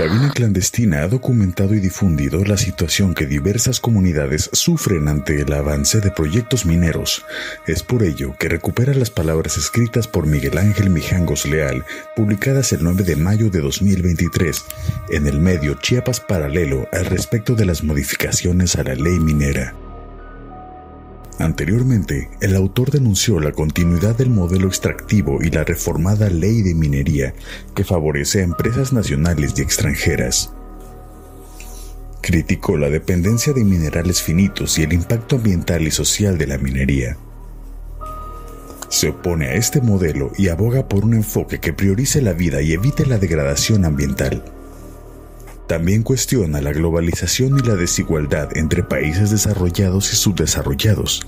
Cabina Clandestina ha documentado y difundido la situación que diversas comunidades sufren ante el avance de proyectos mineros. Es por ello que recupera las palabras escritas por Miguel Ángel Mijangos Leal, publicadas el 9 de mayo de 2023 en el medio Chiapas Paralelo al respecto de las modificaciones a la ley minera. Anteriormente, el autor denunció la continuidad del modelo extractivo y la reformada ley de minería que favorece a empresas nacionales y extranjeras. Criticó la dependencia de minerales finitos y el impacto ambiental y social de la minería. Se opone a este modelo y aboga por un enfoque que priorice la vida y evite la degradación ambiental. También cuestiona la globalización y la desigualdad entre países desarrollados y subdesarrollados.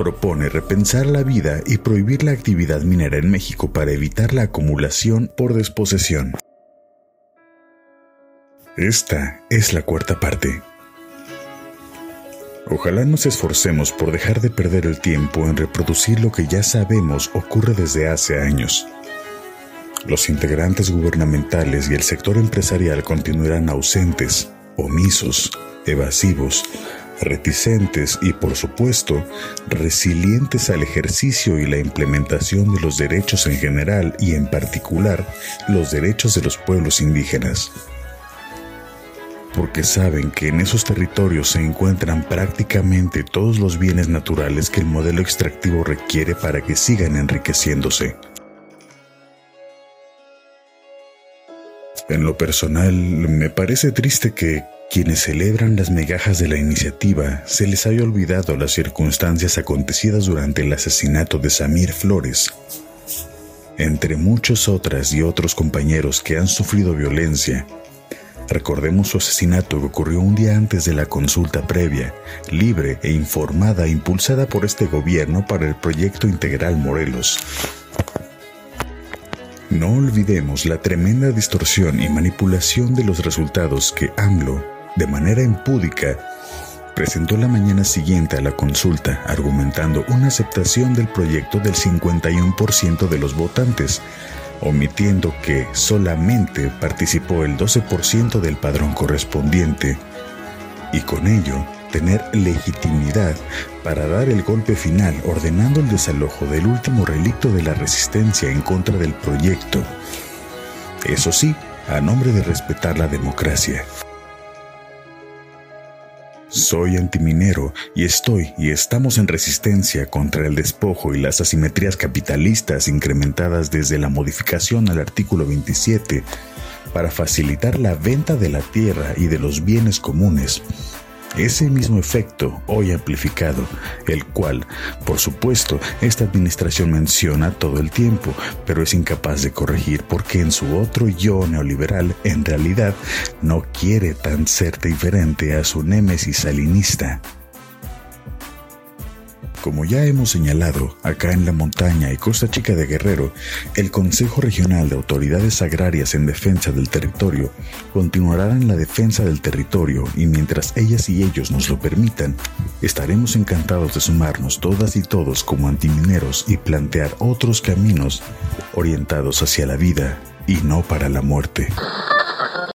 Propone repensar la vida y prohibir la actividad minera en México para evitar la acumulación por desposesión. Esta es la cuarta parte. Ojalá nos esforcemos por dejar de perder el tiempo en reproducir lo que ya sabemos ocurre desde hace años. Los integrantes gubernamentales y el sector empresarial continuarán ausentes, omisos, evasivos, reticentes y por supuesto resilientes al ejercicio y la implementación de los derechos en general y en particular los derechos de los pueblos indígenas. Porque saben que en esos territorios se encuentran prácticamente todos los bienes naturales que el modelo extractivo requiere para que sigan enriqueciéndose. En lo personal, me parece triste que quienes celebran las migajas de la iniciativa se les haya olvidado las circunstancias acontecidas durante el asesinato de Samir Flores, entre muchas otras y otros compañeros que han sufrido violencia. Recordemos su asesinato que ocurrió un día antes de la consulta previa, libre e informada impulsada por este gobierno para el proyecto integral Morelos. No olvidemos la tremenda distorsión y manipulación de los resultados que AMLO, de manera impúdica, presentó la mañana siguiente a la consulta argumentando una aceptación del proyecto del 51% de los votantes, omitiendo que solamente participó el 12% del padrón correspondiente, y con ello tener legitimidad para dar el golpe final ordenando el desalojo del último relicto de la resistencia en contra del proyecto. Eso sí, a nombre de respetar la democracia. Soy antiminero y estoy y estamos en resistencia contra el despojo y las asimetrías capitalistas incrementadas desde la modificación al artículo 27 para facilitar la venta de la tierra y de los bienes comunes ese mismo efecto hoy amplificado, el cual, por supuesto, esta administración menciona todo el tiempo, pero es incapaz de corregir porque en su otro yo neoliberal en realidad no quiere tan ser diferente a su némesis salinista. Como ya hemos señalado, acá en la montaña y Costa Chica de Guerrero, el Consejo Regional de Autoridades Agrarias en Defensa del Territorio continuará en la defensa del territorio y mientras ellas y ellos nos lo permitan, estaremos encantados de sumarnos todas y todos como antimineros y plantear otros caminos orientados hacia la vida y no para la muerte.